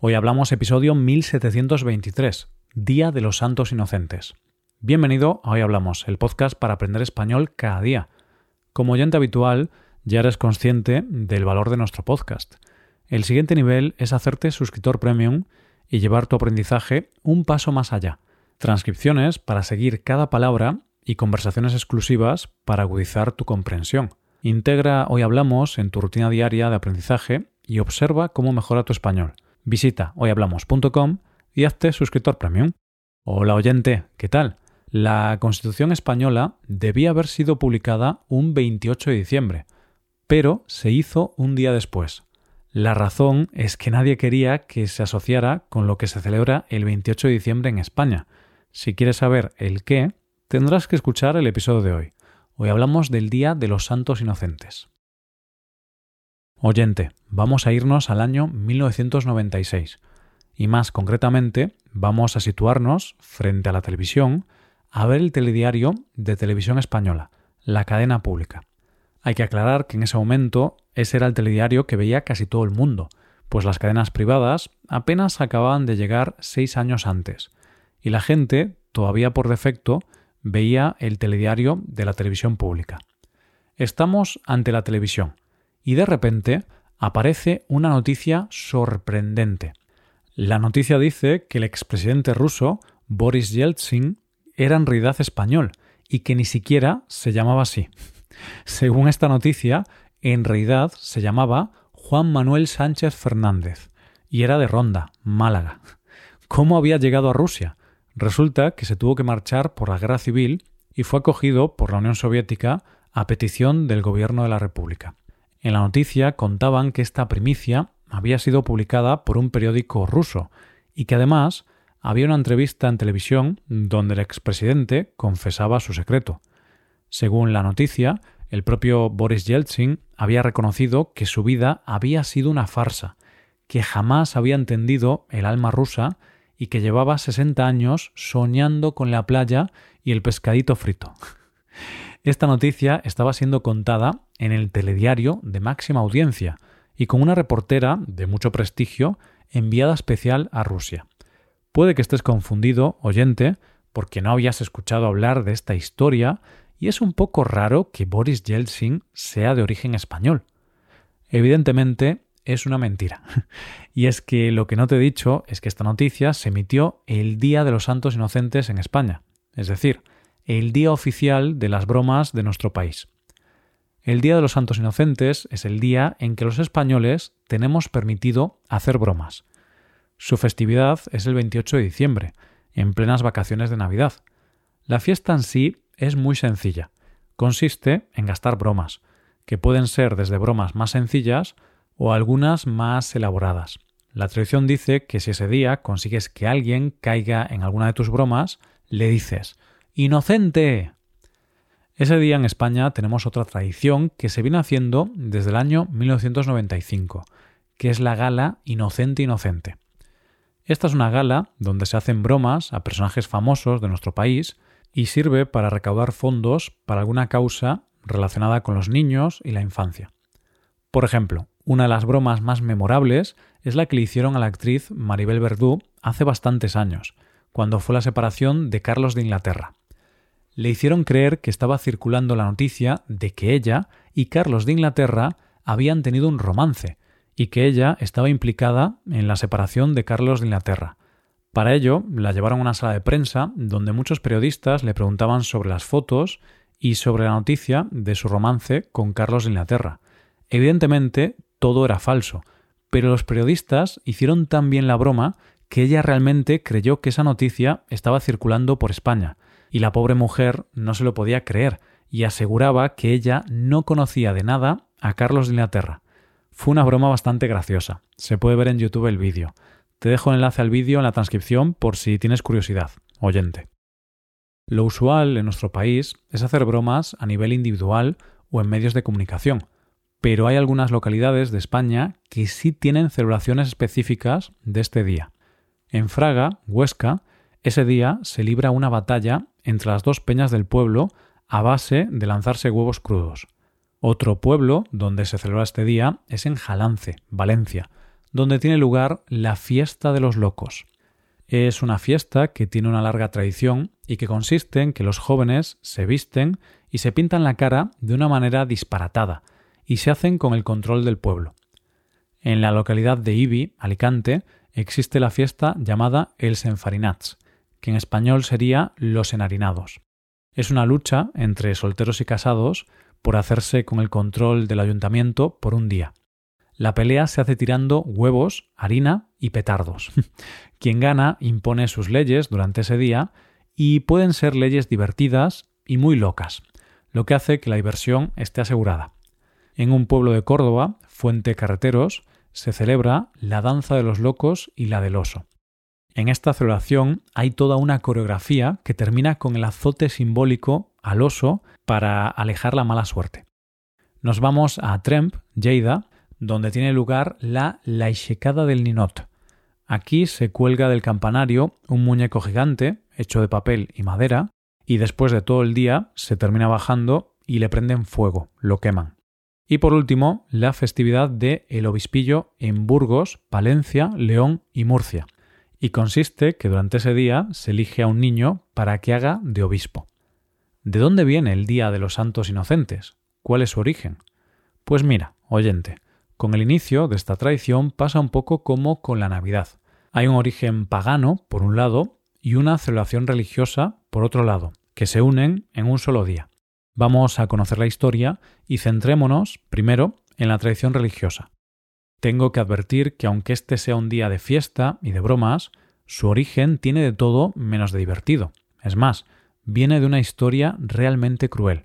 Hoy hablamos episodio 1723, Día de los Santos Inocentes. Bienvenido a Hoy Hablamos, el podcast para aprender español cada día. Como oyente habitual, ya eres consciente del valor de nuestro podcast. El siguiente nivel es hacerte suscriptor premium y llevar tu aprendizaje un paso más allá. Transcripciones para seguir cada palabra y conversaciones exclusivas para agudizar tu comprensión. Integra Hoy Hablamos en tu rutina diaria de aprendizaje y observa cómo mejora tu español. Visita hoyhablamos.com y hazte suscriptor premium. Hola oyente, ¿qué tal? La Constitución española debía haber sido publicada un 28 de diciembre, pero se hizo un día después. La razón es que nadie quería que se asociara con lo que se celebra el 28 de diciembre en España. Si quieres saber el qué, tendrás que escuchar el episodio de hoy. Hoy hablamos del Día de los Santos Inocentes. Oyente, vamos a irnos al año 1996 y más concretamente vamos a situarnos frente a la televisión a ver el telediario de televisión española, la cadena pública. Hay que aclarar que en ese momento ese era el telediario que veía casi todo el mundo, pues las cadenas privadas apenas acababan de llegar seis años antes, y la gente, todavía por defecto, veía el telediario de la televisión pública. Estamos ante la televisión, y de repente aparece una noticia sorprendente. La noticia dice que el expresidente ruso Boris Yeltsin era en realidad español y que ni siquiera se llamaba así. Según esta noticia, en realidad se llamaba Juan Manuel Sánchez Fernández y era de Ronda, Málaga. ¿Cómo había llegado a Rusia? Resulta que se tuvo que marchar por la guerra civil y fue acogido por la Unión Soviética a petición del gobierno de la República. En la noticia contaban que esta primicia había sido publicada por un periódico ruso y que además había una entrevista en televisión donde el expresidente confesaba su secreto. Según la noticia, el propio Boris Yeltsin había reconocido que su vida había sido una farsa, que jamás había entendido el alma rusa y que llevaba 60 años soñando con la playa y el pescadito frito. Esta noticia estaba siendo contada en el telediario de máxima audiencia y con una reportera de mucho prestigio enviada especial a Rusia. Puede que estés confundido, oyente, porque no habías escuchado hablar de esta historia y es un poco raro que Boris Yeltsin sea de origen español. Evidentemente es una mentira. Y es que lo que no te he dicho es que esta noticia se emitió el Día de los Santos Inocentes en España, es decir, el día oficial de las bromas de nuestro país. El Día de los Santos Inocentes es el día en que los españoles tenemos permitido hacer bromas. Su festividad es el 28 de diciembre, en plenas vacaciones de Navidad. La fiesta en sí es muy sencilla. Consiste en gastar bromas, que pueden ser desde bromas más sencillas o algunas más elaboradas. La tradición dice que si ese día consigues que alguien caiga en alguna de tus bromas, le dices Inocente. Ese día en España tenemos otra tradición que se viene haciendo desde el año 1995, que es la gala Inocente Inocente. Esta es una gala donde se hacen bromas a personajes famosos de nuestro país y sirve para recaudar fondos para alguna causa relacionada con los niños y la infancia. Por ejemplo, una de las bromas más memorables es la que le hicieron a la actriz Maribel Verdú hace bastantes años, cuando fue la separación de Carlos de Inglaterra le hicieron creer que estaba circulando la noticia de que ella y Carlos de Inglaterra habían tenido un romance y que ella estaba implicada en la separación de Carlos de Inglaterra. Para ello, la llevaron a una sala de prensa donde muchos periodistas le preguntaban sobre las fotos y sobre la noticia de su romance con Carlos de Inglaterra. Evidentemente, todo era falso, pero los periodistas hicieron tan bien la broma que ella realmente creyó que esa noticia estaba circulando por España, y la pobre mujer no se lo podía creer y aseguraba que ella no conocía de nada a Carlos de Inglaterra. Fue una broma bastante graciosa. Se puede ver en YouTube el vídeo. Te dejo el enlace al vídeo en la transcripción por si tienes curiosidad, oyente. Lo usual en nuestro país es hacer bromas a nivel individual o en medios de comunicación, pero hay algunas localidades de España que sí tienen celebraciones específicas de este día. En Fraga, Huesca, ese día se libra una batalla entre las dos peñas del pueblo a base de lanzarse huevos crudos. Otro pueblo donde se celebra este día es en Jalance, Valencia, donde tiene lugar la fiesta de los locos. Es una fiesta que tiene una larga tradición y que consiste en que los jóvenes se visten y se pintan la cara de una manera disparatada y se hacen con el control del pueblo. En la localidad de Ibi, Alicante, existe la fiesta llamada Els Enfarinats, que en español sería los enharinados. Es una lucha entre solteros y casados por hacerse con el control del ayuntamiento por un día. La pelea se hace tirando huevos, harina y petardos. Quien gana impone sus leyes durante ese día y pueden ser leyes divertidas y muy locas, lo que hace que la diversión esté asegurada. En un pueblo de Córdoba, Fuente Carreteros, se celebra la danza de los locos y la del oso. En esta celebración hay toda una coreografía que termina con el azote simbólico al oso para alejar la mala suerte. Nos vamos a Tremp, Lleida, donde tiene lugar la Laixecada del Ninot. Aquí se cuelga del campanario un muñeco gigante, hecho de papel y madera, y después de todo el día se termina bajando y le prenden fuego, lo queman. Y por último, la festividad de El Obispillo en Burgos, Palencia, León y Murcia. Y consiste que durante ese día se elige a un niño para que haga de obispo. ¿De dónde viene el Día de los Santos Inocentes? ¿Cuál es su origen? Pues mira, oyente, con el inicio de esta tradición pasa un poco como con la Navidad. Hay un origen pagano, por un lado, y una celebración religiosa, por otro lado, que se unen en un solo día. Vamos a conocer la historia y centrémonos, primero, en la tradición religiosa. Tengo que advertir que aunque este sea un día de fiesta y de bromas, su origen tiene de todo menos de divertido. Es más, viene de una historia realmente cruel.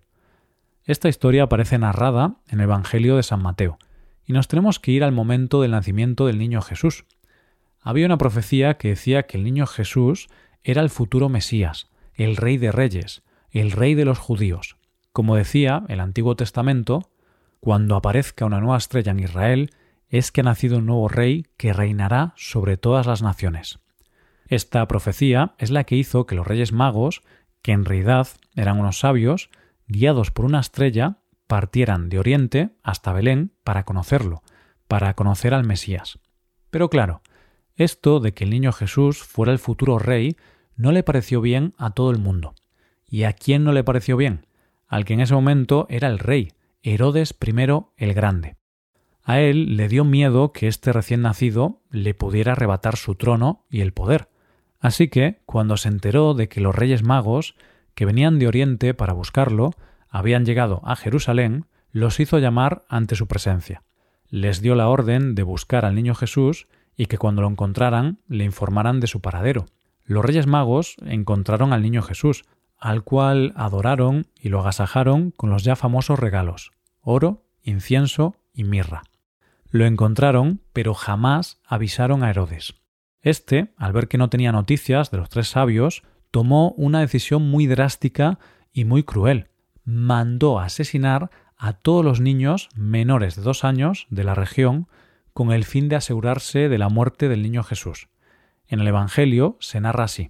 Esta historia aparece narrada en el Evangelio de San Mateo, y nos tenemos que ir al momento del nacimiento del niño Jesús. Había una profecía que decía que el niño Jesús era el futuro Mesías, el rey de reyes, el rey de los judíos. Como decía el Antiguo Testamento, cuando aparezca una nueva estrella en Israel, es que ha nacido un nuevo rey que reinará sobre todas las naciones. Esta profecía es la que hizo que los reyes magos, que en realidad eran unos sabios, guiados por una estrella, partieran de Oriente hasta Belén para conocerlo, para conocer al Mesías. Pero claro, esto de que el niño Jesús fuera el futuro rey no le pareció bien a todo el mundo. ¿Y a quién no le pareció bien? Al que en ese momento era el rey, Herodes I el Grande. A él le dio miedo que este recién nacido le pudiera arrebatar su trono y el poder. Así que, cuando se enteró de que los reyes magos, que venían de Oriente para buscarlo, habían llegado a Jerusalén, los hizo llamar ante su presencia. Les dio la orden de buscar al niño Jesús y que cuando lo encontraran le informaran de su paradero. Los reyes magos encontraron al niño Jesús, al cual adoraron y lo agasajaron con los ya famosos regalos oro, incienso y mirra. Lo encontraron, pero jamás avisaron a Herodes. Este, al ver que no tenía noticias de los tres sabios, tomó una decisión muy drástica y muy cruel mandó asesinar a todos los niños menores de dos años de la región con el fin de asegurarse de la muerte del niño Jesús. En el Evangelio se narra así.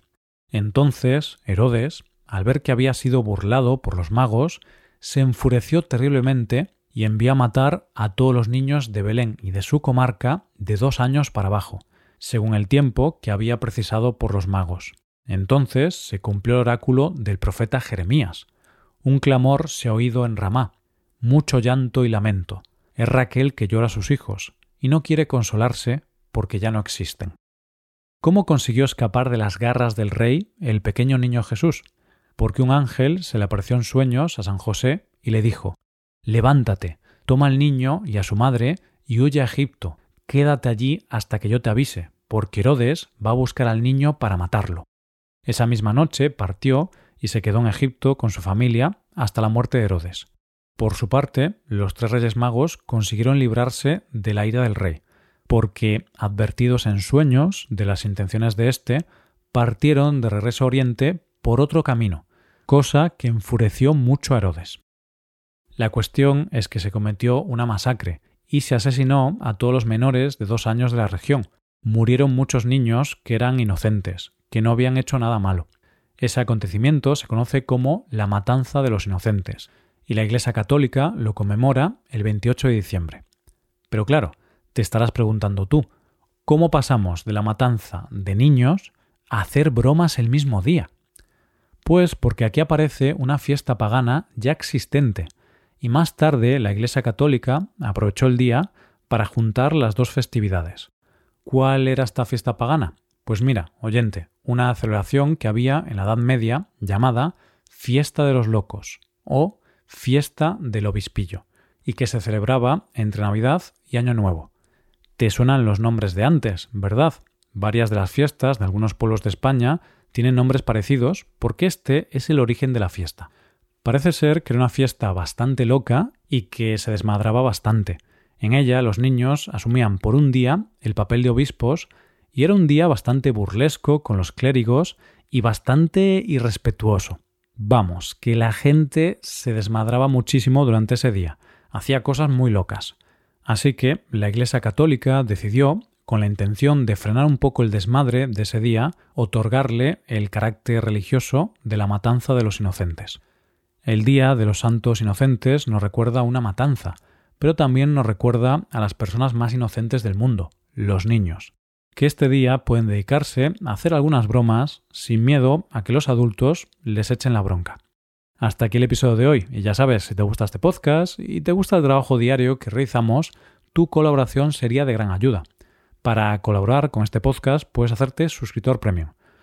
Entonces Herodes, al ver que había sido burlado por los magos, se enfureció terriblemente y envió a matar a todos los niños de Belén y de su comarca de dos años para abajo, según el tiempo que había precisado por los magos. Entonces se cumplió el oráculo del profeta Jeremías, un clamor se ha oído en Ramá, mucho llanto y lamento. Es Raquel que llora a sus hijos, y no quiere consolarse porque ya no existen. ¿Cómo consiguió escapar de las garras del rey el pequeño niño Jesús? Porque un ángel se le apareció en sueños a San José y le dijo Levántate, toma al niño y a su madre y huye a Egipto, quédate allí hasta que yo te avise, porque Herodes va a buscar al niño para matarlo. Esa misma noche partió y se quedó en Egipto con su familia hasta la muerte de Herodes. Por su parte, los tres reyes magos consiguieron librarse de la ira del rey, porque, advertidos en sueños de las intenciones de éste, partieron de regreso a Oriente por otro camino, cosa que enfureció mucho a Herodes. La cuestión es que se cometió una masacre y se asesinó a todos los menores de dos años de la región. Murieron muchos niños que eran inocentes, que no habían hecho nada malo. Ese acontecimiento se conoce como la Matanza de los Inocentes, y la Iglesia Católica lo conmemora el 28 de diciembre. Pero claro, te estarás preguntando tú, cómo pasamos de la matanza de niños a hacer bromas el mismo día. Pues porque aquí aparece una fiesta pagana ya existente, y más tarde la Iglesia Católica aprovechó el día para juntar las dos festividades. ¿Cuál era esta fiesta pagana? Pues mira, oyente, una celebración que había en la Edad Media llamada Fiesta de los Locos o Fiesta del Obispillo, y que se celebraba entre Navidad y Año Nuevo. Te suenan los nombres de antes, ¿verdad? Varias de las fiestas de algunos pueblos de España tienen nombres parecidos porque este es el origen de la fiesta. Parece ser que era una fiesta bastante loca y que se desmadraba bastante. En ella los niños asumían por un día el papel de obispos y era un día bastante burlesco con los clérigos y bastante irrespetuoso. Vamos, que la gente se desmadraba muchísimo durante ese día, hacía cosas muy locas. Así que la Iglesia Católica decidió, con la intención de frenar un poco el desmadre de ese día, otorgarle el carácter religioso de la matanza de los inocentes. El Día de los Santos Inocentes nos recuerda una matanza, pero también nos recuerda a las personas más inocentes del mundo, los niños, que este día pueden dedicarse a hacer algunas bromas sin miedo a que los adultos les echen la bronca. Hasta aquí el episodio de hoy. Y ya sabes, si te gusta este podcast y te gusta el trabajo diario que realizamos, tu colaboración sería de gran ayuda. Para colaborar con este podcast puedes hacerte suscriptor premium.